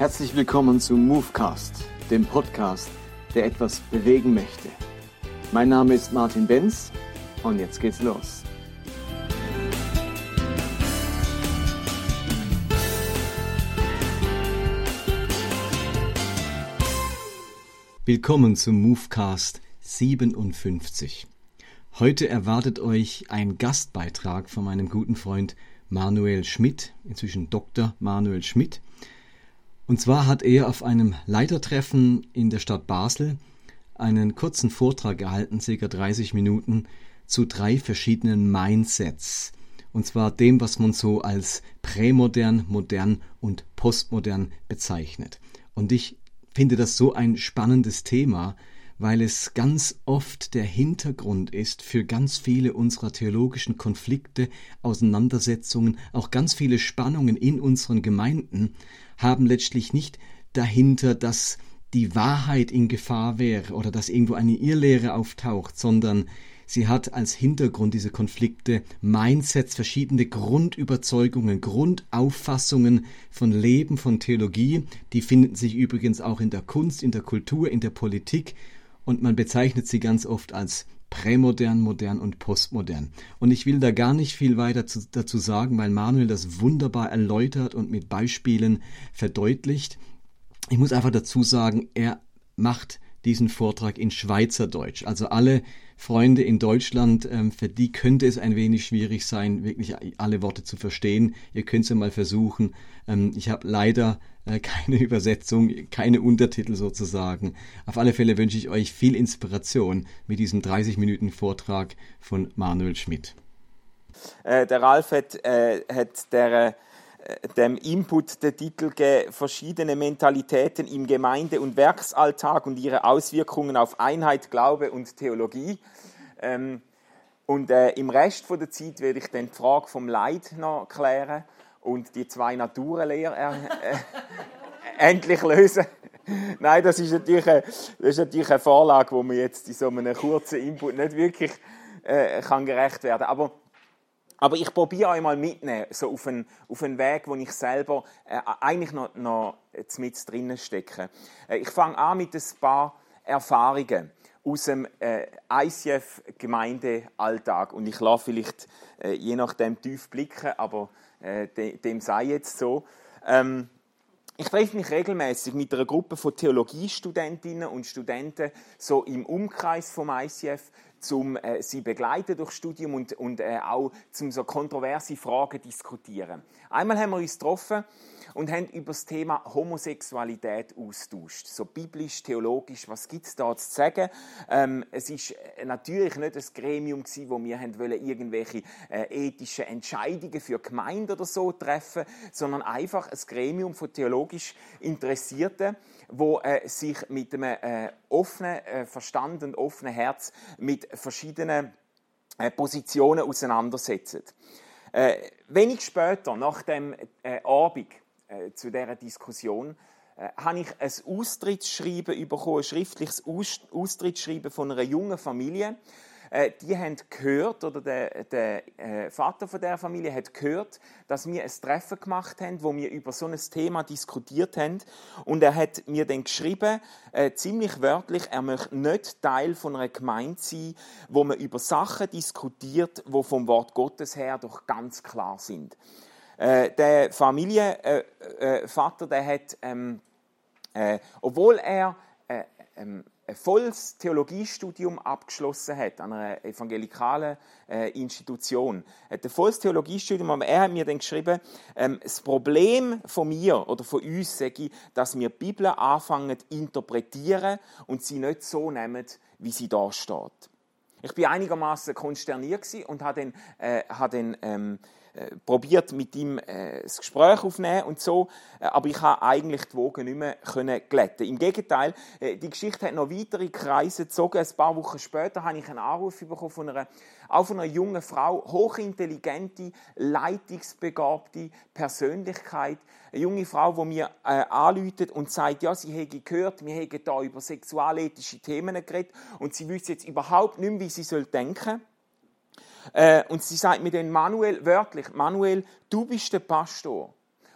Herzlich willkommen zu Movecast, dem Podcast, der etwas bewegen möchte. Mein Name ist Martin Benz und jetzt geht's los. Willkommen zum Movecast 57. Heute erwartet euch ein Gastbeitrag von meinem guten Freund Manuel Schmidt, inzwischen Dr. Manuel Schmidt. Und zwar hat er auf einem Leitertreffen in der Stadt Basel einen kurzen Vortrag gehalten, circa 30 Minuten, zu drei verschiedenen Mindsets. Und zwar dem, was man so als prämodern, modern und postmodern bezeichnet. Und ich finde das so ein spannendes Thema, weil es ganz oft der Hintergrund ist für ganz viele unserer theologischen Konflikte, Auseinandersetzungen, auch ganz viele Spannungen in unseren Gemeinden haben letztlich nicht dahinter, dass die Wahrheit in Gefahr wäre oder dass irgendwo eine Irrlehre auftaucht, sondern sie hat als Hintergrund diese Konflikte Mindsets, verschiedene Grundüberzeugungen, Grundauffassungen von Leben, von Theologie, die finden sich übrigens auch in der Kunst, in der Kultur, in der Politik und man bezeichnet sie ganz oft als prämodern, modern und postmodern. Und ich will da gar nicht viel weiter zu, dazu sagen, weil Manuel das wunderbar erläutert und mit Beispielen verdeutlicht. Ich muss einfach dazu sagen, er macht diesen Vortrag in Schweizerdeutsch. Also alle Freunde in Deutschland, ähm, für die könnte es ein wenig schwierig sein, wirklich alle Worte zu verstehen. Ihr könnt es ja mal versuchen. Ähm, ich habe leider keine Übersetzung, keine Untertitel sozusagen. Auf alle Fälle wünsche ich euch viel Inspiration mit diesem 30 Minuten Vortrag von Manuel Schmidt. Äh, der Ralf hat, äh, hat der, äh, dem Input den Titel verschiedene Mentalitäten im Gemeinde- und Werksalltag und ihre Auswirkungen auf Einheit, Glaube und Theologie. Ähm, und äh, im Rest von der Zeit werde ich dann die Frage vom Leid noch klären und die zwei Naturenlehre äh, äh, endlich lösen. Nein, das ist, natürlich eine, das ist natürlich eine Vorlage, wo man jetzt in so einem kurzen Input nicht wirklich äh, kann gerecht werden Aber, aber ich probiere euch mal mitnehmen, so auf einen, auf einen Weg, wo ich selber äh, eigentlich noch, noch mit drinnen stecke. Äh, ich fange an mit ein paar Erfahrungen aus dem äh, ICF-Gemeindealltag. Und ich lasse vielleicht äh, je nachdem tief blicken, aber äh, dem sei jetzt so. Ähm, ich treffe mich regelmäßig mit einer Gruppe von Theologiestudentinnen und Studenten so im Umkreis vom ICF, um äh, sie begleiten durch Studium und, und äh, auch zum so kontroverse Fragen diskutieren. Einmal haben wir uns getroffen und haben über das Thema Homosexualität austauscht. So biblisch, theologisch, was gibt es da zu sagen? Ähm, es ist äh, natürlich nicht ein Gremium gewesen, wo wir wollen, irgendwelche äh, ethischen Entscheidungen für Gemeinde oder so treffen, sondern einfach ein Gremium von theologisch Interessierten, wo äh, sich mit einem äh, offenen äh, Verstand und offenen Herz mit verschiedenen äh, Positionen auseinandersetzen. Äh, wenig später, nach dem äh, Abend, zu dieser Diskussion, habe ich ein Austrittsschreiben bekommen, ein schriftliches Austrittsschreiben von einer jungen Familie, äh, die haben gehört, oder der, der äh, Vater von der Familie hat gehört, dass wir ein Treffen gemacht haben, wo wir über so ein Thema diskutiert haben. Und er hat mir dann geschrieben, äh, ziemlich wörtlich, er möchte nicht Teil von einer Gemeinde sein, wo man über Sachen diskutiert, wo vom Wort Gottes her doch ganz klar sind. Äh, der Familienvater, der hat, ähm, obwohl er ähm, ein volles Theologiestudium abgeschlossen hat an einer evangelikalen äh, Institution. Er hat ein volles Theologiestudium, aber er hat mir dann geschrieben, ähm, das Problem von mir oder von uns sage ich, dass wir die Bibel anfangen zu interpretieren und sie nicht so nehmen, wie sie da steht. Ich bin einigermaßen konsterniert und habe dann, äh, habe dann ähm, äh, probiert mit ihm äh, das Gespräch aufnehmen und so, äh, aber ich habe eigentlich die Wogen nicht mehr können glätten. Im Gegenteil, äh, die Geschichte hat noch weitere Kreise gezogen. Ein paar Wochen später habe ich einen Anruf bekommen von einer, auch von einer jungen Frau, hochintelligente, leitungsbegabte Persönlichkeit, eine junge Frau, die mir äh, anläutet und sagt, ja, sie hätte gehört, wir hätten da über sexualethische Themen geredet und sie wüsste jetzt überhaupt nicht mehr, wie sie denken soll. Äh, und sie sagt mir dann Manuel, wörtlich, Manuel, du bist der Pastor.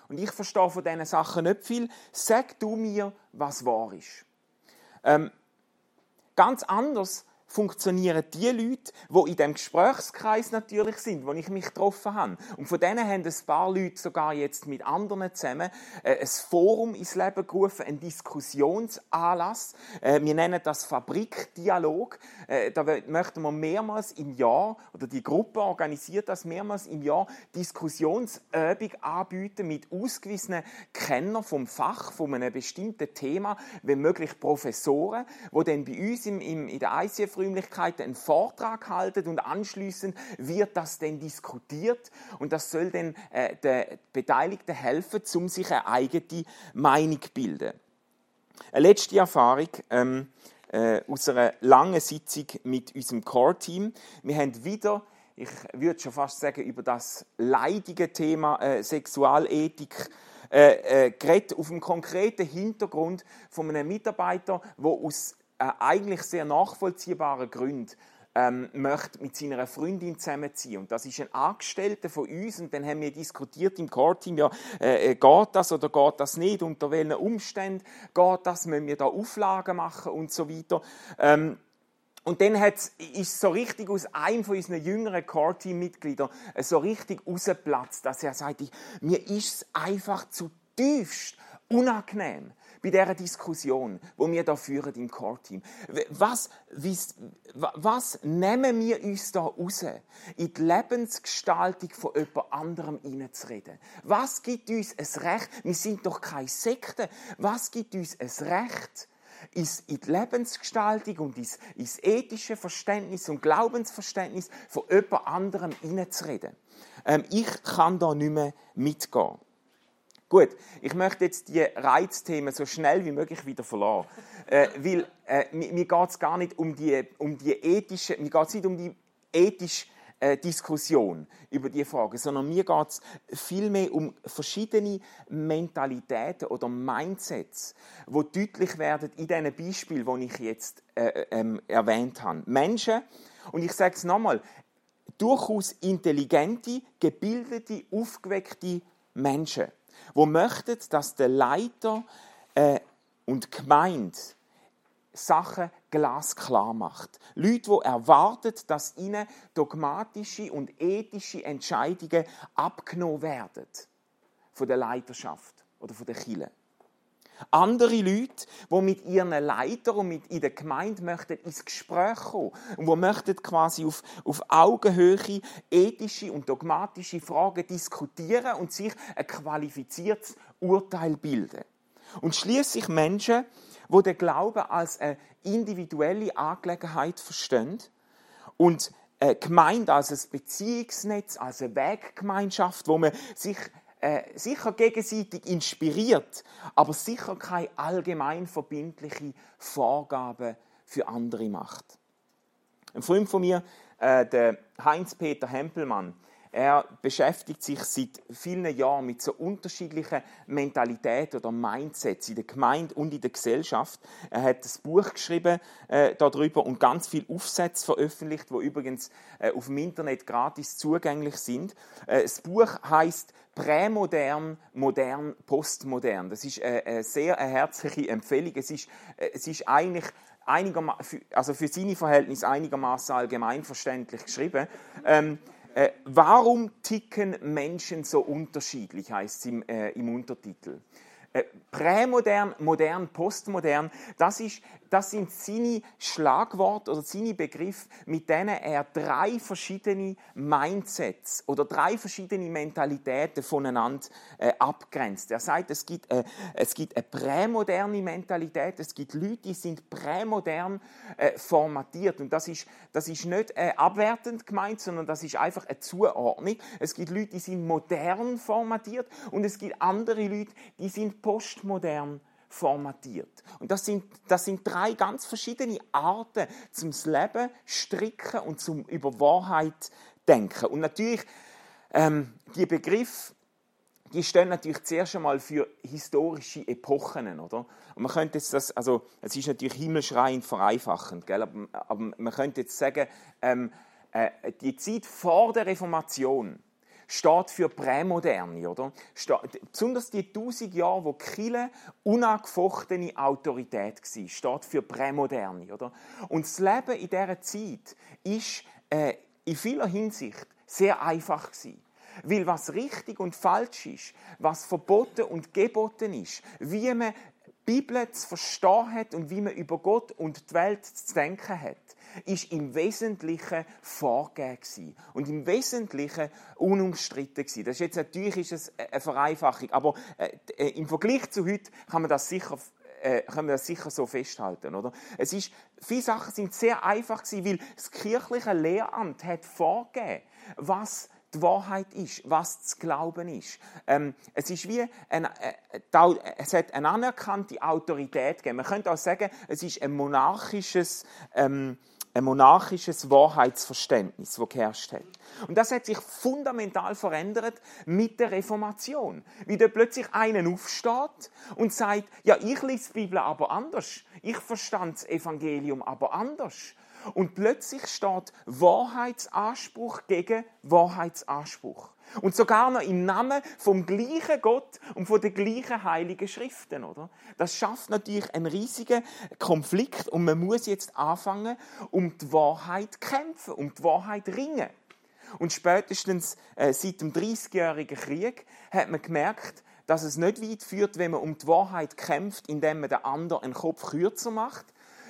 Und ich verstehe von diesen Sachen nicht viel. Sag du mir, was wahr ist. Ähm, ganz anders funktionieren die Leute, die in dem Gesprächskreis natürlich sind, wo ich mich getroffen habe. Und von denen haben ein paar Leute sogar jetzt mit anderen zusammen äh, ein Forum ins Leben gerufen, ein Diskussionsanlass. Äh, wir nennen das Fabrikdialog. Äh, da möchten wir mehrmals im Jahr, oder die Gruppe organisiert das mehrmals im Jahr, Diskussionsübung anbieten mit ausgewiesenen Kennern vom Fach, von einem bestimmten Thema, wenn möglich Professoren, die dann bei uns in der ICF Räumlichkeiten einen Vortrag halten und anschließend wird das dann diskutiert und das soll dann äh, den Beteiligten helfen, um sich eine eigene Meinung zu bilden. Eine letzte Erfahrung ähm, äh, aus einer langen Sitzung mit unserem Core-Team. Wir haben wieder ich würde schon fast sagen, über das leidige Thema äh, Sexualethik äh, äh, auf dem konkreten Hintergrund von einem Mitarbeiter, der aus eigentlich sehr nachvollziehbaren Gründen ähm, möchte mit seiner Freundin zusammenziehen. Und das ist ein Angestellter von uns. Und dann haben wir diskutiert im Core-Team, ja, äh, äh geht das oder geht das nicht? Unter welchen Umständen geht das? Müssen wir da Auflagen machen und so weiter? Ähm, und dann hat, ist so richtig aus einem von unseren jüngeren Core-Team-Mitgliedern äh, so richtig rausgeplatzt, dass er sagt, mir ist es einfach zutiefst unangenehm, bei dieser Diskussion, wo wir da führen im Core-Team. Was, was nehmen wir uns da raus, in die Lebensgestaltung von jemand anderem hineinzureden? Was gibt uns ein Recht? Wir sind doch keine Sekte. Was gibt uns ein Recht, in die Lebensgestaltung und ins, ins ethische Verständnis und Glaubensverständnis von jemand anderem hineinzureden? Ähm, ich kann da nicht mehr mitgehen. Gut, ich möchte jetzt die Reizthemen so schnell wie möglich wieder verlassen. Äh, weil äh, mir, mir geht es gar nicht um die, um die ethische, mir geht nicht um die ethische äh, Diskussion über die Frage, sondern mir geht es vielmehr um verschiedene Mentalitäten oder Mindsets, wo deutlich werden in diesen Beispielen, die ich jetzt äh, ähm, erwähnt habe. Menschen, und ich sage es nochmal, durchaus intelligente, gebildete, aufgeweckte Menschen wo möchten, dass der Leiter äh, und Gemeinde Sachen glasklar macht. Leute, die erwarten, dass ihnen dogmatische und ethische Entscheidungen abgenommen werden von der Leiterschaft oder von der Kirche. Andere Leute, die mit ihren Leitern und mit in der Gemeinde möchten ins Gespräch kommen und die möchten quasi auf, auf Augenhöhe ethische und dogmatische Fragen diskutieren und sich ein qualifiziertes Urteil bilden. Und schließlich Menschen, die den Glauben als eine individuelle Angelegenheit verstehen und Gemeinde als ein Beziehungsnetz, als eine Weggemeinschaft, wo man sich äh, sicher gegenseitig inspiriert, aber sicher keine allgemein verbindliche Vorgaben für andere macht. Ein Freund von mir, äh, der Heinz-Peter Hempelmann, er beschäftigt sich seit vielen Jahren mit so unterschiedlichen Mentalitäten oder Mindsets in der Gemeinde und in der Gesellschaft. Er hat ein Buch geschrieben äh, darüber und ganz viele Aufsätze veröffentlicht, wo übrigens äh, auf dem Internet gratis zugänglich sind. Äh, das Buch heißt Prämodern, modern, postmodern. Das ist äh, eine sehr eine herzliche Empfehlung. Es ist, äh, es ist eigentlich also für seine Verhältnisse einigermaßen allgemeinverständlich geschrieben. Ähm, äh, warum ticken Menschen so unterschiedlich, heißt es im, äh, im Untertitel. Äh, prämodern, modern, postmodern, das, ist, das sind seine Schlagworte oder seine Begriffe, mit denen er drei verschiedene Mindsets oder drei verschiedene Mentalitäten voneinander äh, abgrenzt. Er sagt, es gibt, äh, es gibt eine prämoderne Mentalität, es gibt Leute, die sind prämodern äh, formatiert und das ist, das ist nicht äh, abwertend gemeint, sondern das ist einfach eine Zuordnung. Es gibt Leute, die sind modern formatiert und es gibt andere Leute, die sind postmodern formatiert. Und das sind, das sind drei ganz verschiedene Arten zum Leben stricken und zum über Wahrheit denken. Und natürlich, ähm, die Begriffe, die stehen natürlich zuerst einmal für historische Epochen, oder? Und man könnte jetzt das, also es ist natürlich himmelschreiend vereinfachend, gell? Aber, aber man könnte jetzt sagen, ähm, äh, die Zeit vor der Reformation steht für Prämoderne, oder? Besonders die tausend Jahre, wo Kille unangefochtene Autorität war, steht für Prämoderne, oder? Und das Leben in dieser Zeit ist äh, in vieler Hinsicht sehr einfach gewesen. Weil was richtig und falsch ist, was verboten und geboten ist, wie man Bibel zu verstehen hat und wie man über Gott und die Welt zu denken hat, ist im Wesentlichen vorgegeben und im Wesentlichen unumstritten gewesen. Das ist jetzt natürlich eine Vereinfachung, aber äh, äh, im Vergleich zu heute kann man das sicher äh, können wir das sicher so festhalten, oder? Es ist, viele Sachen sind sehr einfach gewesen, weil das kirchliche Lehramt hat vorgegeben, was die Wahrheit ist, was zu glauben ist. Ähm, es ist wie ein, äh, es hat eine anerkannte Autorität gegeben. Man könnte auch sagen, es ist ein monarchisches ähm, ein monarchisches Wahrheitsverständnis, das geherrscht hat. Und das hat sich fundamental verändert mit der Reformation. Wie da plötzlich einer aufsteht und sagt, ja, ich lese die Bibel aber anders. Ich verstand das Evangelium aber anders. Und plötzlich steht Wahrheitsanspruch gegen Wahrheitsanspruch. Und sogar noch im Namen vom gleichen Gott und von den gleichen heiligen Schriften, oder? Das schafft natürlich einen riesigen Konflikt und man muss jetzt anfangen, um die Wahrheit kämpfen, um die Wahrheit ringen. Und spätestens äh, seit dem 30-jährigen Krieg hat man gemerkt, dass es nicht weit führt, wenn man um die Wahrheit kämpft, indem man den anderen einen Kopf kürzer macht,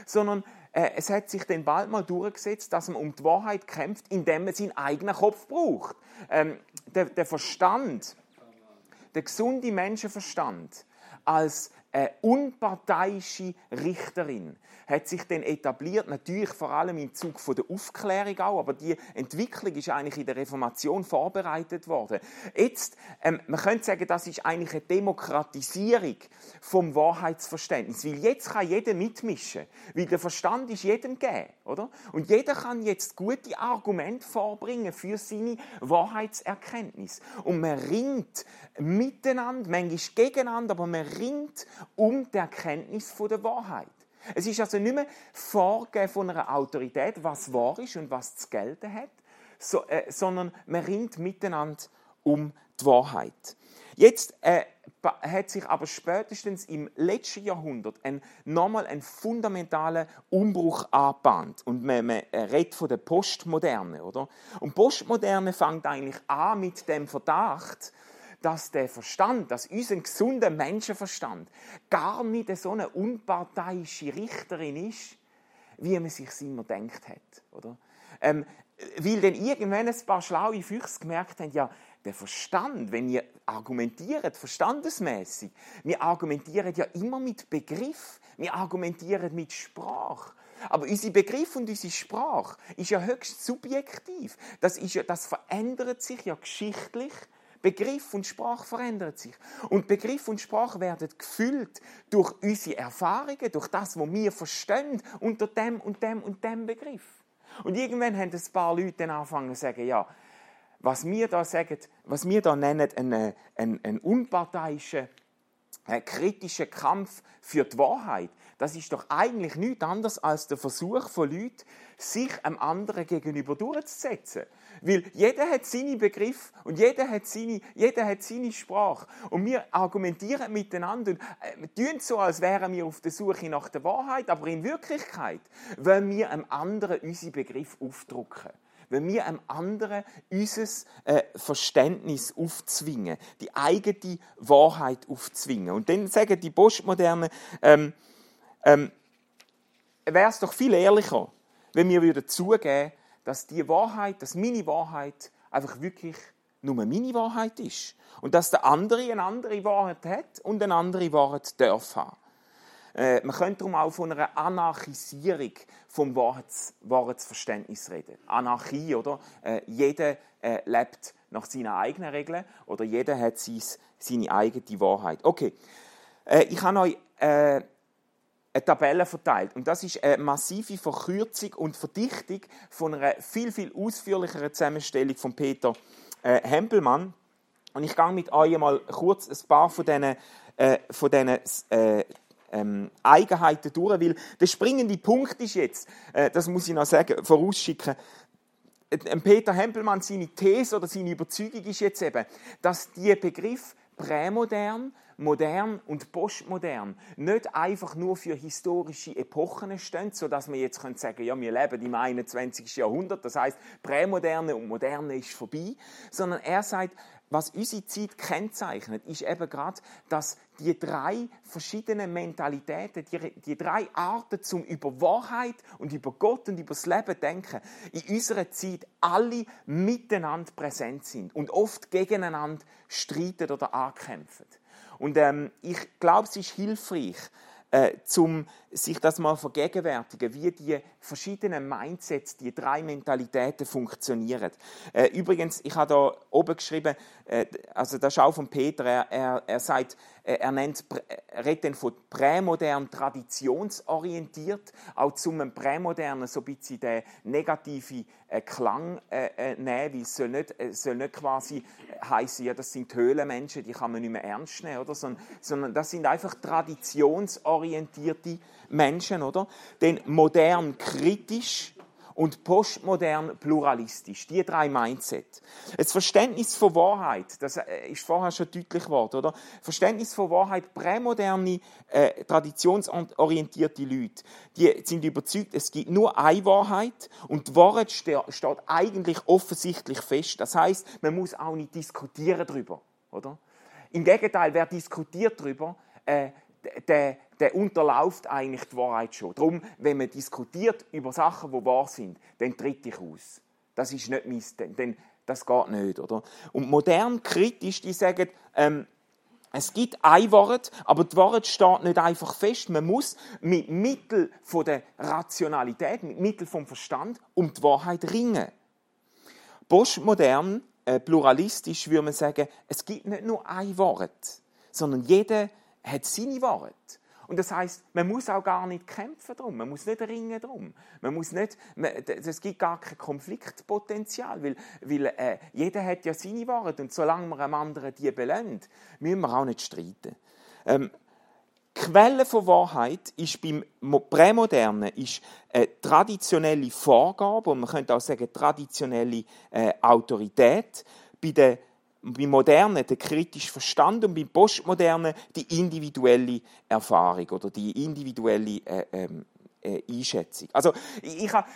sondern äh, es hat sich dann bald mal durchgesetzt, dass man um die Wahrheit kämpft, indem man seinen eigenen Kopf braucht. Ähm, der, der Verstand, der gesunde Menschenverstand als eine unparteiische Richterin hat sich dann etabliert, natürlich vor allem im Zug von der Aufklärung auch, aber die Entwicklung ist eigentlich in der Reformation vorbereitet worden. Jetzt, ähm, man könnte sagen, das ist eigentlich eine Demokratisierung vom Wahrheitsverständnis, weil jetzt kann jeder mitmischen, weil der Verstand ist jedem gegeben, oder? Und jeder kann jetzt gute Argumente vorbringen für seine Wahrheitserkenntnis. Und man ringt miteinander, manchmal gegeneinander, aber man ringt um die Erkenntnis der Wahrheit. Es ist also nicht mehr Vorgeben von einer Autorität, was wahr ist und was zu gelten hat, so, äh, sondern man ringt miteinander um die Wahrheit. Jetzt äh, hat sich aber spätestens im letzten Jahrhundert ein, nochmal ein fundamentaler Umbruch angebahnt. Und man, man redet von der Postmoderne, oder? Und Postmoderne fängt eigentlich an mit dem Verdacht, dass der Verstand, dass unser gesunder Menschenverstand gar nicht so eine unparteiische Richterin ist, wie man sich immer denkt hat, oder? Ähm, weil dann irgendwann ein paar schlaue Füchse gemerkt haben, ja, der Verstand, wenn ihr argumentiert, verstandesmäßig, wir argumentieren ja immer mit Begriff, wir argumentieren mit Sprache. Aber unser Begriff und unsere Sprache ist ja höchst subjektiv. Das, ist ja, das verändert sich ja geschichtlich Begriff und Sprache verändert sich. Und Begriff und Sprache werden gefüllt durch unsere Erfahrungen, durch das, was wir verstehen unter dem und dem und dem Begriff. Und irgendwann haben ein paar Leute dann angefangen zu sagen, ja, was wir da sagen, was wir da nennen, einen, einen, einen unparteiischen, einen kritischen Kampf für die Wahrheit, das ist doch eigentlich nichts anderes als der Versuch von Leuten, sich einem anderen gegenüber durchzusetzen. Weil jeder hat seine Begriff und jeder hat seine, jeder hat seine Sprache. Und wir argumentieren miteinander und äh, tun so, als wären wir auf der Suche nach der Wahrheit, aber in Wirklichkeit wollen wir einem anderen unseren Begriff aufdrucken wenn wir einem anderen unser äh, Verständnis aufzwingen, die eigene Wahrheit aufzwingen. Und dann sagen die Postmodernen, ähm, ähm, wäre es doch viel ehrlicher, wenn wir würden zugeben, dass die Wahrheit, dass meine Wahrheit einfach wirklich nur meine Wahrheit ist. Und dass der andere eine andere Wahrheit hat und eine andere Wahrheit darf haben. Äh, man könnte darum auch von einer Anarchisierung vom Wahrheits Wahrheitsverständnis reden. Anarchie, oder? Äh, jeder äh, lebt nach seinen eigenen Regeln oder jeder hat seine eigene Wahrheit. Okay, äh, ich habe euch äh, eine Tabelle verteilt. Und das ist eine massive Verkürzung und Verdichtung von einer viel, viel ausführlicheren Zusammenstellung von Peter äh, Hempelmann. Und ich gehe mit euch mal kurz ein paar von diesen, äh, von diesen äh, ähm, Eigenheiten durch, weil der springende Punkt ist jetzt, äh, das muss ich noch sagen, vorausschicken, Peter Hempelmann, seine These oder seine Überzeugung ist jetzt eben, dass die Begriff prämodern, modern und postmodern nicht einfach nur für historische Epochen stehen, sodass wir jetzt sagen können, ja, wir leben im 21. Jahrhundert, das heißt, prämoderne und moderne ist vorbei, sondern er sagt, was unsere Zeit kennzeichnet, ist eben gerade, dass die drei verschiedenen Mentalitäten, die, die drei Arten zum über Wahrheit und über Gott und über das Leben denken, in unserer Zeit alle miteinander präsent sind und oft gegeneinander streiten oder ankämpfen. Und ähm, ich glaube, es ist hilfreich, äh, um sich das mal vergegenwärtigen, wie die verschiedenen Mindsets, die drei Mentalitäten funktionieren. Äh, übrigens, ich habe da oben geschrieben, äh, also das ist auch von Peter, er, er, er sagt, äh, er nennt, er redet von prämodern, traditionsorientiert, auch zum prämodernen so ein bisschen den negativen äh, Klang äh, äh, nehmen, weil es soll nicht, äh, soll nicht quasi heißen, ja, das sind Höhlenmenschen, die kann man nicht mehr ernst nehmen, oder? Sondern, sondern das sind einfach traditionsorientierte Menschen, oder? Denn modern kritisch, und postmodern pluralistisch. Die drei Mindset. Das Verständnis von Wahrheit, das äh, ist vorher schon deutlich geworden, oder? Verständnis von Wahrheit, prämoderne, äh, traditionsorientierte Leute, die sind überzeugt, es gibt nur eine Wahrheit und die Wahrheit steht eigentlich offensichtlich fest. Das heißt, man muss auch nicht diskutieren darüber, oder? Im Gegenteil, wer diskutiert darüber, äh, der, der unterläuft eigentlich die Wahrheit schon. Darum, wenn man diskutiert über Sachen, die wahr sind, dann tritt ich aus. Das ist nicht mein, denn das geht nicht, oder? Und modern kritisch, die sagen, ähm, es gibt ein Wort, aber die Wort steht nicht einfach fest. Man muss mit Mittel der Rationalität, mit Mittel vom Verstand um die Wahrheit ringen. Postmodern, äh, pluralistisch würde man sagen, es gibt nicht nur ein Wort, sondern jeder hat seine Wahrheit. Und das heißt, man muss auch gar nicht kämpfen drum, man muss nicht ringen drum, man muss nicht, es gibt gar kein Konfliktpotenzial, weil, weil äh, jeder hat ja seine Wahrheit und solange man einem anderen die belohnt, müssen wir auch nicht streiten. Ähm, Quelle von Wahrheit ist beim Prämodernen ist eine traditionelle Vorgabe und man könnte auch sagen traditionelle äh, Autorität. Bei der beim Modernen der kritische Verstand und beim Postmodernen die individuelle Erfahrung oder die individuelle äh, ähm, äh, Einschätzung. Also ich, ich habe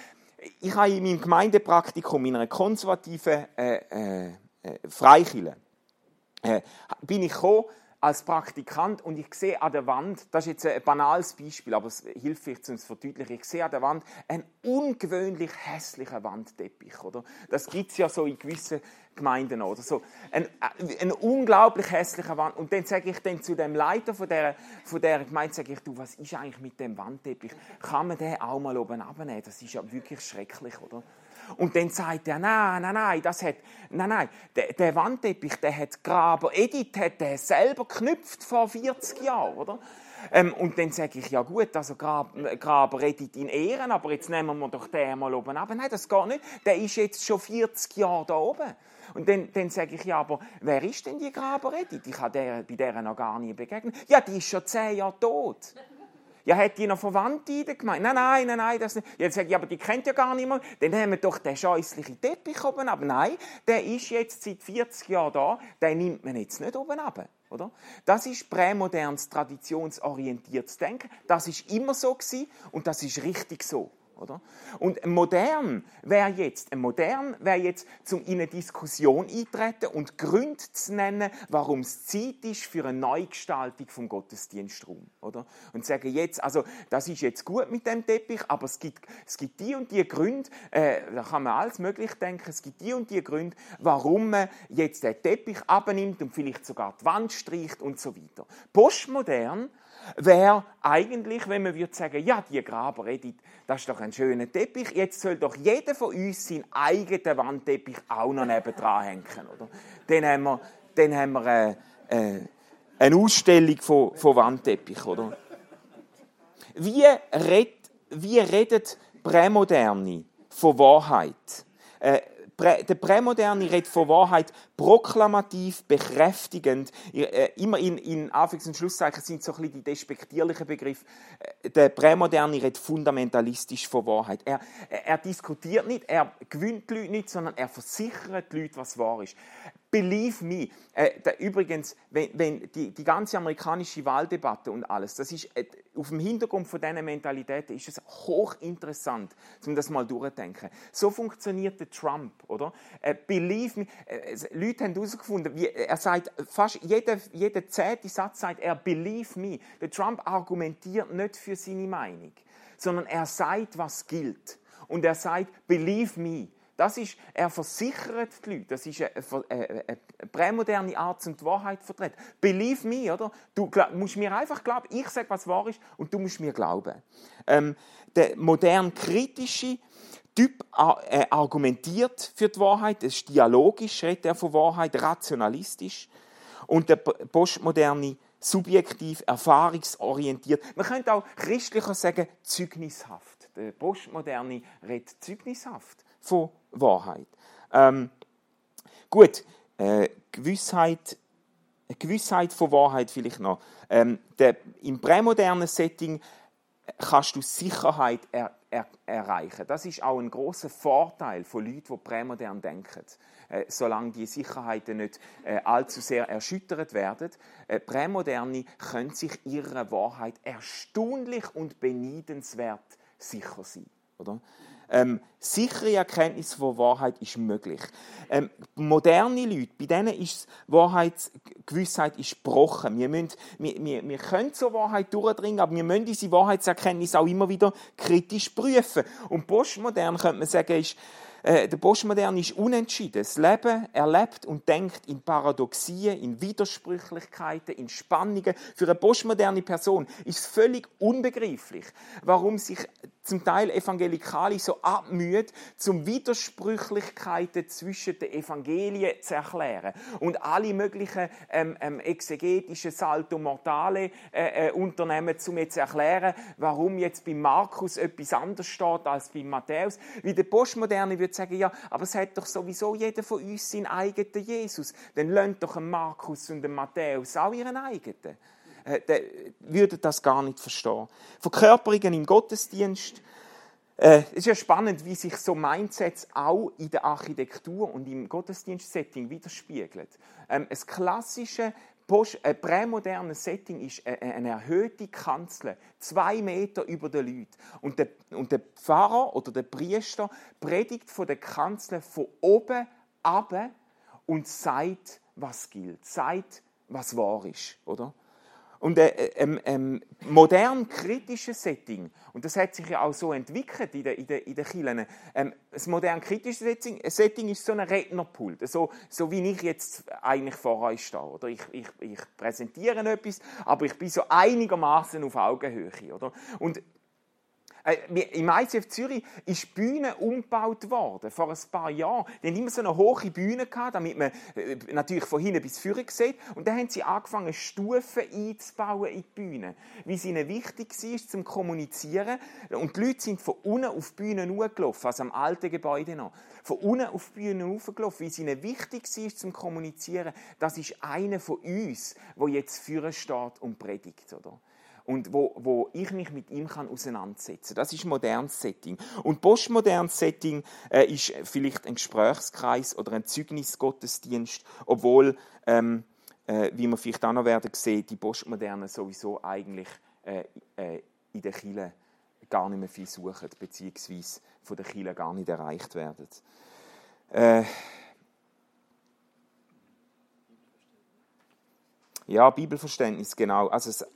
in meinem Gemeindepraktikum in einer konservativen äh, äh, äh Freikirche äh, bin ich gekommen als Praktikant und ich sehe an der Wand, das ist jetzt ein banales Beispiel, aber es hilft vielleicht, um es zu verdeutlichen, ich sehe an der Wand einen ungewöhnlich hässlichen Wandteppich. Oder? Das gibt es ja so in gewissen Gemeinden oder so. Ein, äh, ein unglaublich hässlicher Wand. Und dann sage ich dann zu dem Leiter von der, von der Gemeinde, sage ich, du, was ist eigentlich mit dem Wandteppich? Kann man den auch mal oben abnehmen? Das ist ja wirklich schrecklich, oder? Und dann sagt er, nein, nein, nein, das hat, nein, nein, der, der Wandteppich, der hat Graber Edith hat der selber geknüpft vor 40 Jahren, oder? Ähm, und dann sage ich, ja gut, also Graber, Graber Edith in Ehren, aber jetzt nehmen wir doch den mal oben ab. Nein, das geht nicht. Der ist jetzt schon 40 Jahre da oben. Und dann, dann sage ich, ja, aber wer ist denn die Graber Edith? Ich habe der, bei der noch gar nie begegnet. Ja, die ist schon 10 Jahre tot. Ja, hat die noch Verwandte in der Gemeinde? Nein, nein, nein, nein, das nicht. Jetzt sage ich, aber die kennt ja gar niemand. Dann haben wir doch den scheußlichen Teppich oben ab. Nein, der ist jetzt seit 40 Jahren da, den nimmt man jetzt nicht oben ab. Oder? Das ist prämodernes, traditionsorientiertes Denken. Das ist immer so gewesen und das ist richtig so. Oder? Und modern wäre jetzt, modern wäre jetzt, zum in eine Diskussion eintreten und Gründe zu nennen, warum es Zeit ist für eine Neugestaltung vom Gottesdienstraum, oder? Und sagen jetzt, also das ist jetzt gut mit dem Teppich, aber es gibt, es gibt die und die Gründe, äh, da kann man alles möglich denken, es gibt die und die Gründe, warum man jetzt den Teppich abnimmt und vielleicht sogar die Wand streicht und so weiter. Postmodern wäre eigentlich, wenn man würde sagen, ja, die Graber Edith, das ist doch ein schöner Teppich, jetzt soll doch jeder von uns seinen eigenen Wandteppich auch noch nebendran hängen, oder? Dann haben wir, dann haben wir äh, äh, eine Ausstellung von, von Wandteppich, oder? Wie, red, wie redet Prämoderne von Wahrheit? Äh, der Prämoderne redet von Wahrheit proklamativ, bekräftigend, äh, immer in, in Anführungs- und Schlusszeichen sind so ein bisschen die despektierlichen Begriffe. Äh, der Prämoderne redet fundamentalistisch von Wahrheit. Er, er diskutiert nicht, er gewinnt die Leute nicht, sondern er versichert die Leute, was wahr ist. Believe me. Äh, da, übrigens, wenn, wenn die, die, ganze amerikanische Wahldebatte und alles, das ist äh, auf dem Hintergrund von dieser Mentalität ist es hochinteressant, um das mal durchzudenken. So funktioniert der Trump, oder? Äh, believe me. Äh, Leute haben herausgefunden, wie, er sagt, fast jeder, jeder zehnte Satz sagt er, believe me. Der Trump argumentiert nicht für seine Meinung, sondern er sagt, was gilt. Und er sagt, believe me. Das ist, er versichert die Leute. Das ist eine, eine, eine prämoderne Art, die Wahrheit zu vertreten. Believe me, oder? Du musst mir einfach glauben, ich sage, was wahr ist, und du musst mir glauben. Ähm, der modern kritische Typ äh, argumentiert für die Wahrheit, es ist dialogisch, redet er von Wahrheit, rationalistisch. Und der postmoderne subjektiv, erfahrungsorientiert. Man könnte auch christlicher sagen, zeugnishaft. Der postmoderne redet zeugnishaft von Wahrheit. Ähm, gut, äh, Gewissheit, Gewissheit von Wahrheit vielleicht noch. Ähm, der, Im prämodernen Setting kannst du Sicherheit er, er, erreichen. Das ist auch ein großer Vorteil von Leuten, die prämodern denken. Äh, solange die Sicherheiten nicht äh, allzu sehr erschüttert werden. Äh, Prämoderne können sich ihrer Wahrheit erstaunlich und beneidenswert sicher sein. Oder? Ähm, sichere Erkenntnis von Wahrheit ist möglich. Ähm, moderne Leute, bei denen ist Wahrheitsgewissheit ist gebrochen. Wir, müssen, wir, wir, wir können zur Wahrheit durchdringen, aber wir müssen diese Wahrheitserkenntnis auch immer wieder kritisch prüfen. Und postmodern könnte man sagen, ist, äh, der Postmoderne ist unentschieden. Das Leben erlebt und denkt in Paradoxien, in Widersprüchlichkeiten, in Spannungen. Für eine postmoderne Person ist es völlig unbegreiflich, warum sich zum Teil Evangelikale so abmüht, zum Widersprüchlichkeiten zwischen den Evangelien zu erklären und alle möglichen ähm, ähm, exegetischen Salto Mortale äh, äh, unternehmen, um jetzt zu erklären, warum jetzt bei Markus etwas anders steht als bei Matthäus. Wie der Postmoderne würde sagen, ja, aber es hat doch sowieso jeder von uns seinen eigenen Jesus. Dann lernt doch ein Markus und ein Matthäus auch ihren eigenen. Äh, der würde das gar nicht verstehen. Verkörperungen im Gottesdienst. Äh, es ist ja spannend, wie sich so Mindsets auch in der Architektur und im Gottesdienstsetting widerspiegeln. Ähm, ein klassisches ein prämodernes Setting ist eine erhöhte Kanzel, zwei Meter über den Leuten. Und der, und der Pfarrer oder der Priester predigt von der Kanzel von oben ab und sagt, was gilt, sagt, was wahr ist, oder? Und ein äh, ähm, ähm, modern kritisches Setting, und das hat sich ja auch so entwickelt in den in der, in der Kirchen, ähm, ein modern kritisches Setting, Setting ist so ein Rednerpult, so, so wie ich jetzt eigentlich vor euch stehe. Oder? Ich, ich, ich präsentiere etwas, aber ich bin so einigermaßen auf Augenhöhe. Oder? Und äh, Im ICF Zürich ist die Bühne umgebaut worden, vor ein paar Jahren. Die haben immer so eine hohe Bühne gehabt, damit man äh, natürlich von hinten bis vorne sieht. Und dann haben sie angefangen, Stufen einzubauen in die Bühne. Wie es ihnen wichtig war, zum Kommunizieren. Und die Leute sind von unten auf die Bühne hochgelaufen, also am alten Gebäude noch. Von unten auf die Bühne hochgelaufen, wie es ihnen wichtig war, zum Kommunizieren. Das ist einer von uns, der jetzt führen steht und predigt, oder? Und wo, wo ich mich mit ihm kann auseinandersetzen kann. Das ist modernes Setting. Und postmodernes Setting äh, ist vielleicht ein Gesprächskreis oder ein Zeugnisgottesdienst, obwohl, ähm, äh, wie wir vielleicht auch noch werden sehen, die Postmodernen sowieso eigentlich äh, äh, in der Kirche gar nicht mehr viel suchen, beziehungsweise von der Kirche gar nicht erreicht werden. Äh, ja, Bibelverständnis, genau. Also äh,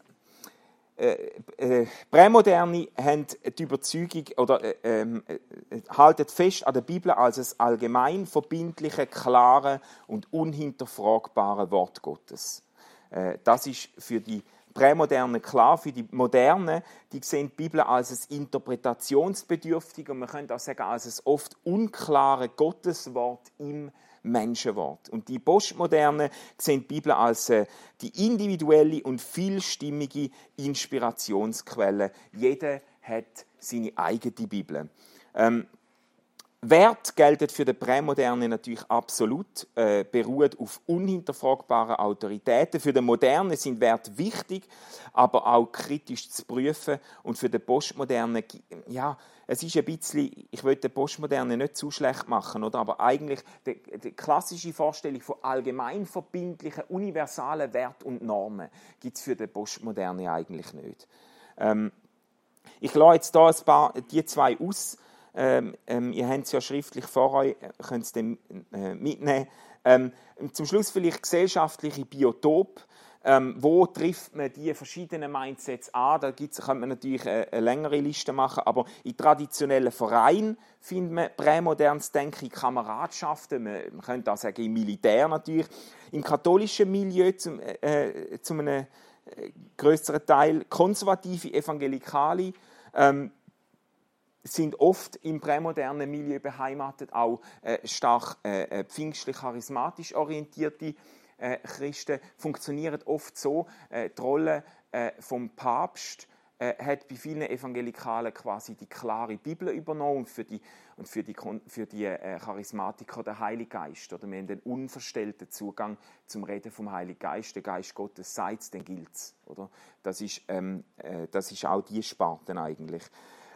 äh, Prämoderne haben die Überzeugung oder äh, ähm, äh, halten fest an der Bibel als das allgemein verbindliche, klare und unhinterfragbare Wort Gottes. Äh, das ist für die Prämoderne klar, für die Moderne, die sehen die Bibel als ein interpretationsbedürftig und man könnte auch sagen als ein oft unklare Gotteswort im Menschenwort. Und die Postmoderne sehen die Bibel als äh, die individuelle und vielstimmige Inspirationsquelle. Jeder hat seine eigene Bibel. Ähm, Wert gelten für den Prämoderne natürlich absolut, äh, beruht auf unhinterfragbaren Autoritäten. Für den Moderne sind Werte wichtig, aber auch kritisch zu prüfen. Und für den Postmoderne, ja, es ist ein bisschen, ich will den Postmoderne nicht zu schlecht machen, oder? aber eigentlich die, die klassische Vorstellung von allgemeinverbindlichen, universalen Werten und Normen gibt es für den Postmoderne eigentlich nicht. Ähm, ich lasse jetzt hier ein paar, die zwei aus, ähm, ähm, ihr habt es ja schriftlich vor euch, könnt es dann äh, mitnehmen. Ähm, zum Schluss vielleicht gesellschaftliche Biotop. Ähm, wo trifft man die verschiedenen Mindsets an? Da gibt's, könnte man natürlich eine, eine längere Liste machen, aber in traditionellen Vereinen findet man prämodernes Denken, Kameradschaften, man, man könnte auch sagen im Militär natürlich, im katholischen Milieu zum, äh, äh zu einem äh, größeren Teil, konservative Evangelikale, ähm, sind oft im prämodernen Milieu beheimatet, auch äh, stark äh, äh, pfingstlich-charismatisch orientierte äh, Christen funktionieren oft so. Äh, die Rolle äh, vom Papst äh, hat bei vielen Evangelikalen quasi die klare Bibel übernommen und für die, und für die, für die Charismatiker der Heilige Geist. Oder wir haben den unverstellten Zugang zum Reden vom Heiligen Geist. Der Geist Gottes sagt dann gilt es. Das, ist, ähm, äh, das ist auch die Sparte eigentlich.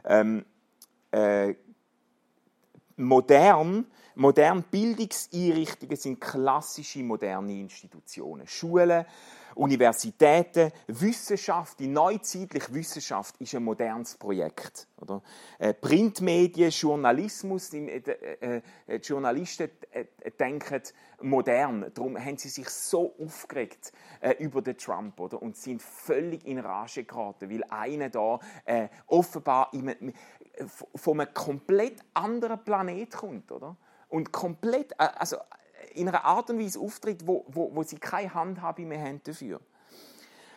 Ähm, äh, modern, modern Bildungseinrichtungen sind klassische moderne Institutionen. Schulen, Universitäten, Wissenschaft, die neuzeitliche Wissenschaft ist ein modernes Projekt. Oder? Äh, Printmedien, Journalismus, die, äh, äh, die Journalisten denken modern. Darum haben sie sich so aufgeregt äh, über den Trump oder? und sind völlig in Rage geraten, weil einer da äh, offenbar im, von einem komplett anderen Planet kommt, oder? Und komplett, äh, also in einer Art und Weise auftritt, wo, wo, wo sie keine Handhabe mehr haben dafür.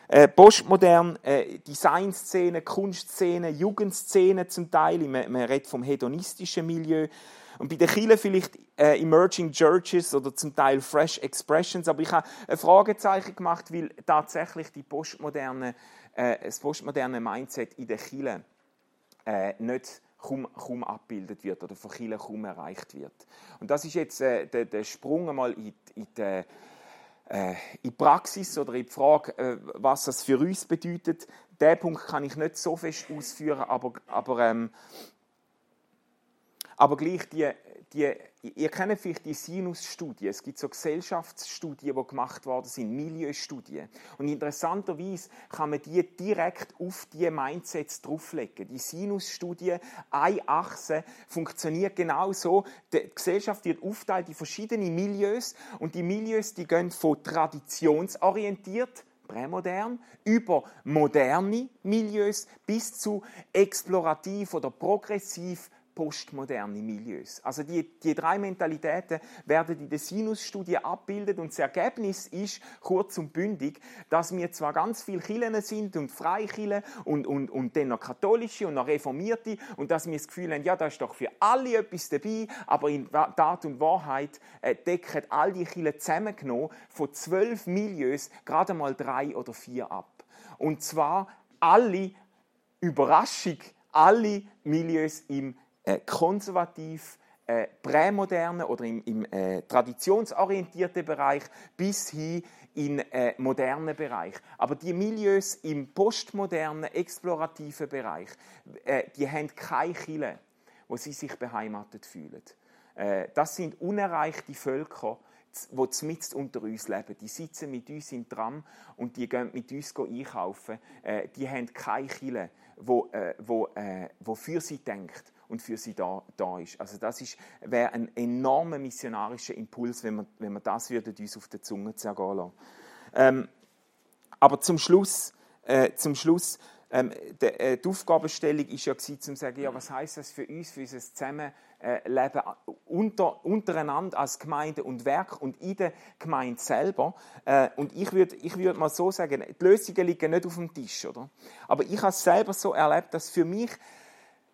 Äh, postmodern äh, Designszene, Kunstszene, Jugendszene zum Teil, man, man redet vom hedonistischen Milieu. Und bei den Kirchen vielleicht äh, Emerging Churches oder zum Teil Fresh Expressions. Aber ich habe ein Fragezeichen gemacht, weil tatsächlich die postmoderne, äh, das postmoderne Mindset in den Kirchen äh, nicht kaum, kaum abgebildet wird oder von Kirchen kaum erreicht wird. Und das ist jetzt äh, der, der Sprung einmal in, in die äh, in Praxis oder in die Frage, äh, was das für uns bedeutet. Den Punkt kann ich nicht so fest ausführen, aber, aber, ähm, aber gleich die, die, ihr kennt vielleicht die Sinus-Studie. Es gibt so Gesellschaftsstudien, die gemacht worden sind, Milieustudien. Und interessanterweise kann man die direkt auf die Mindsets drauflegen. Die Sinus-Studie, eine Achse, funktioniert genau so. Die Gesellschaft wird aufteilt in verschiedene Milieus und die Milieus, die gehen von traditionsorientiert prämodern, über moderne Milieus bis zu explorativ oder progressiv postmoderne Milieus. Also die, die drei Mentalitäten werden in der Sinus-Studie abbildet und das Ergebnis ist, kurz und bündig, dass wir zwar ganz viele Kirchen sind und Freikirchen und, und, und dann noch katholische und noch reformierte und dass wir das Gefühl haben, ja, da ist doch für alle etwas dabei, aber in Tat und Wahrheit äh, decken all die Kirchen zusammengenommen von zwölf Milieus gerade mal drei oder vier ab. Und zwar alle, Überraschung, alle Milieus im äh, konservativ, äh, prämodernen oder im, im äh, traditionsorientierten Bereich bis hin in äh, modernen Bereich. Aber die Milieus im postmodernen, explorativen Bereich, äh, die haben keine Kille, wo sie sich beheimatet fühlen. Äh, das sind unerreichte Völker, die mitten unter uns leben. Die sitzen mit uns im Tram und die gehen mit uns einkaufen. Äh, die haben keine Kille, wo, äh, wo, wo für sie denkt und für sie da, da ist. Also das wäre ein enormer missionarischer Impuls, wenn wir, wenn wir das würden uns auf der Zunge zergehen lassen. Ähm, aber zum Schluss, äh, zum Schluss ähm, de, äh, die Aufgabenstellung war ja gewesen, zu sagen, ja, was heißt das für uns, für unser Zusammenleben äh, unter, untereinander als Gemeinde und Werk und in der Gemeinde selber. Äh, und ich würde ich würd mal so sagen, die Lösungen liegen nicht auf dem Tisch, oder? Aber ich habe es selber so erlebt, dass für mich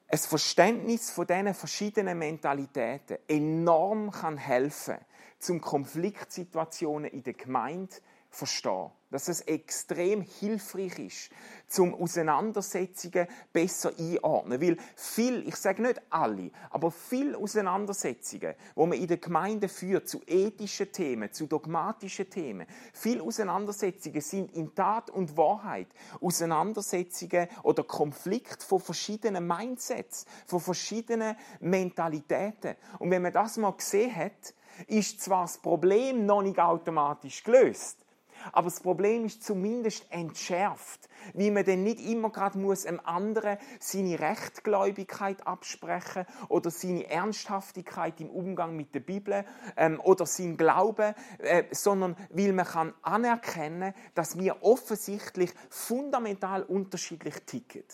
ein Verständnis von diesen verschiedenen Mentalitäten enorm kann helfen, zum Konfliktsituationen in der Gemeinde verstehen. Dass es extrem hilfreich ist, zum Auseinandersetzungen besser einordnen. Weil viel, ich sage nicht alle, aber viele Auseinandersetzungen, wo man in der Gemeinde führt, zu ethischen Themen, zu dogmatischen Themen, viele Auseinandersetzungen sind in Tat und Wahrheit Auseinandersetzungen oder Konflikt von verschiedenen Mindsets, von verschiedenen Mentalitäten. Und wenn man das mal gesehen hat, ist zwar das Problem noch nicht automatisch gelöst, aber das Problem ist zumindest entschärft, wie man denn nicht immer gerade muss einem anderen seine Rechtgläubigkeit absprechen oder seine Ernsthaftigkeit im Umgang mit der Bibel ähm, oder sein Glauben, äh, sondern weil man kann anerkennen, dass wir offensichtlich fundamental unterschiedlich ticken.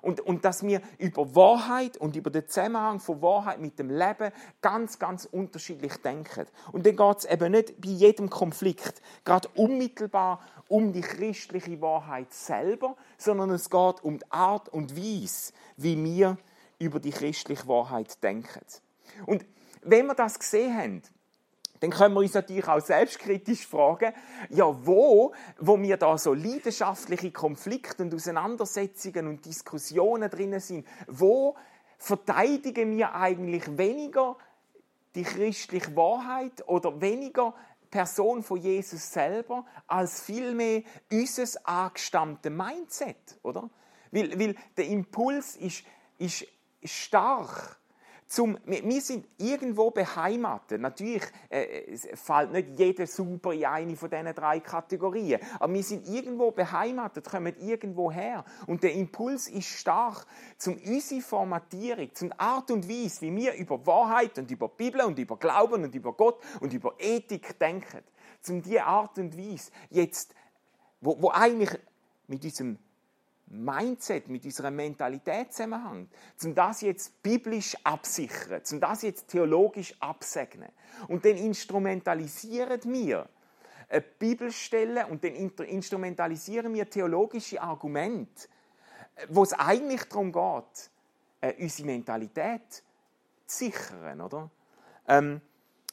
Und, und dass wir über Wahrheit und über den Zusammenhang von Wahrheit mit dem Leben ganz, ganz unterschiedlich denken. Und dann geht es eben nicht bei jedem Konflikt gerade unmittelbar um die christliche Wahrheit selber, sondern es geht um die Art und Weise, wie wir über die christliche Wahrheit denken. Und wenn wir das gesehen haben, dann können wir uns natürlich auch selbstkritisch fragen, ja, wo, wo wir da so leidenschaftliche Konflikte und Auseinandersetzungen und Diskussionen drinnen sind, wo verteidigen wir eigentlich weniger die christliche Wahrheit oder weniger Person von Jesus selber, als vielmehr unser angestammtes Mindset, oder? Weil, weil der Impuls ist, ist stark zum, wir sind irgendwo beheimatet. Natürlich äh, fällt nicht jeder super in eine von diesen drei Kategorien. Aber wir sind irgendwo beheimatet, kommen irgendwo her. Und der Impuls ist stark zum unsere Formatierung, zum Art und Weise, wie wir über Wahrheit und über Bibel und über Glauben und über Gott und über Ethik denken. Zum die Art und Weise jetzt, wo, wo eigentlich mit diesem Mindset, mit unserer Mentalität zusammenhängt, um das jetzt biblisch absichern, um das jetzt theologisch absegnen. Und dann instrumentalisieren wir eine Bibelstelle und dann instrumentalisieren wir theologische Argumente, wo es eigentlich darum geht, äh, unsere Mentalität zu sichern, oder? Ähm,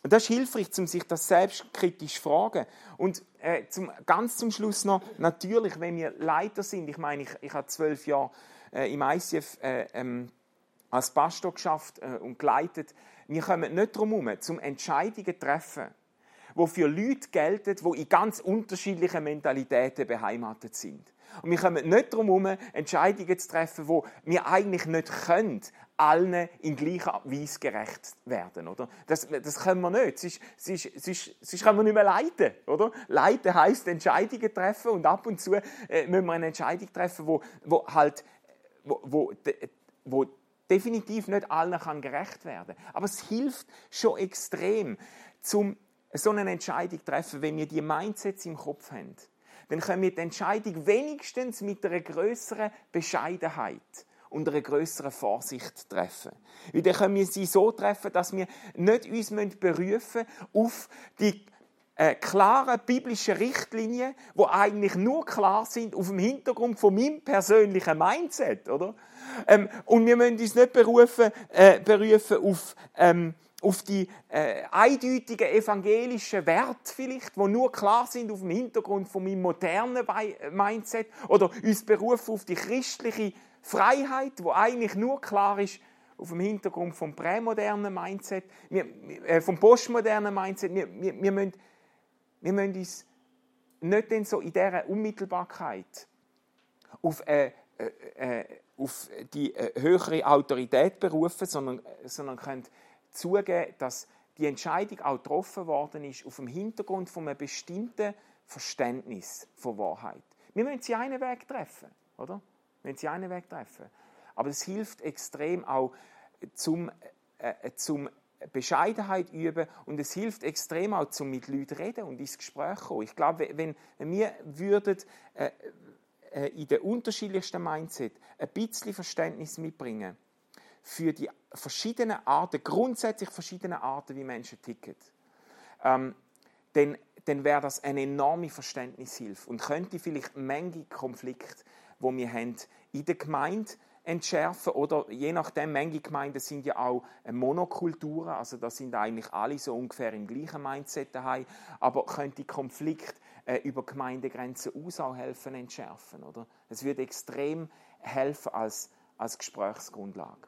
und das ist hilfreich, um sich das selbstkritisch zu fragen. Und äh, zum, ganz zum Schluss noch, natürlich, wenn wir Leiter sind, ich meine, ich, ich habe zwölf Jahre äh, im ICF äh, ähm, als Pastor geschafft äh, und geleitet, wir kommen nicht darum herum, zum Entscheidungen treffen, die für Leute gelten, die in ganz unterschiedlichen Mentalitäten beheimatet sind. Und wir kommen nicht darum herum, Entscheidungen zu treffen, die wir eigentlich nicht können, allen in gleicher Weise gerecht werden. Oder? Das, das können wir nicht. Sonst, sonst, sonst, sonst können wir nicht mehr leiten. Oder? Leiten heisst Entscheidungen treffen und ab und zu äh, müssen wir eine Entscheidung treffen, wo, wo halt, wo, wo, wo definitiv nicht allen kann gerecht werden. Aber es hilft schon extrem, zum so eine Entscheidung treffen, wenn wir die Mindsets im Kopf haben. Dann können wir die Entscheidung wenigstens mit einer größeren Bescheidenheit und einer größeren Vorsicht treffen. Weil dann können wir sie so treffen, dass wir nicht uns berufen auf die äh, klaren biblischen Richtlinien, wo eigentlich nur klar sind auf dem Hintergrund von meinem persönlichen Mindset, oder? Ähm, und wir müssen uns nicht berufen, äh, berufen auf ähm, auf die äh, eindeutigen evangelischen Werte vielleicht, wo nur klar sind auf dem Hintergrund von meinem modernen Mindset oder uns berufen auf die christliche Freiheit, wo eigentlich nur klar ist auf dem Hintergrund vom prämodernen Mindset, äh, vom postmodernen Mindset. Wir, wir, wir, müssen, wir müssen uns nicht denn so in dieser Unmittelbarkeit auf, äh, äh, äh auf die äh, höhere Autorität berufen, sondern, sondern können zugeben, dass die Entscheidung auch getroffen worden ist auf dem Hintergrund von einem bestimmten Verständnis von Wahrheit. Wir müssen sie einen Weg treffen, oder? Wenn sie einen Weg treffen. Aber es hilft extrem auch zum, äh, äh, zum Bescheidenheit üben und es hilft extrem auch zum mit Leuten reden und ins Gespräch kommen. Ich glaube, wenn, wenn wir würden äh, äh, in den unterschiedlichsten Mindset ein bisschen Verständnis mitbringen für die verschiedenen Arten, grundsätzlich verschiedene Arten, wie Menschen ticken, ähm, dann, dann wäre das eine enorme Verständnishilfe und könnte vielleicht Menge Konflikte wo wir haben in der Gemeinde entschärfen oder je nachdem, manche Gemeinden sind ja auch Monokulturen, also da sind eigentlich alle so ungefähr im gleichen Mindset daheim, aber könnte Konflikt äh, über Gemeindegrenzen aus auch helfen entschärfen, oder? Es würde extrem helfen als, als Gesprächsgrundlage.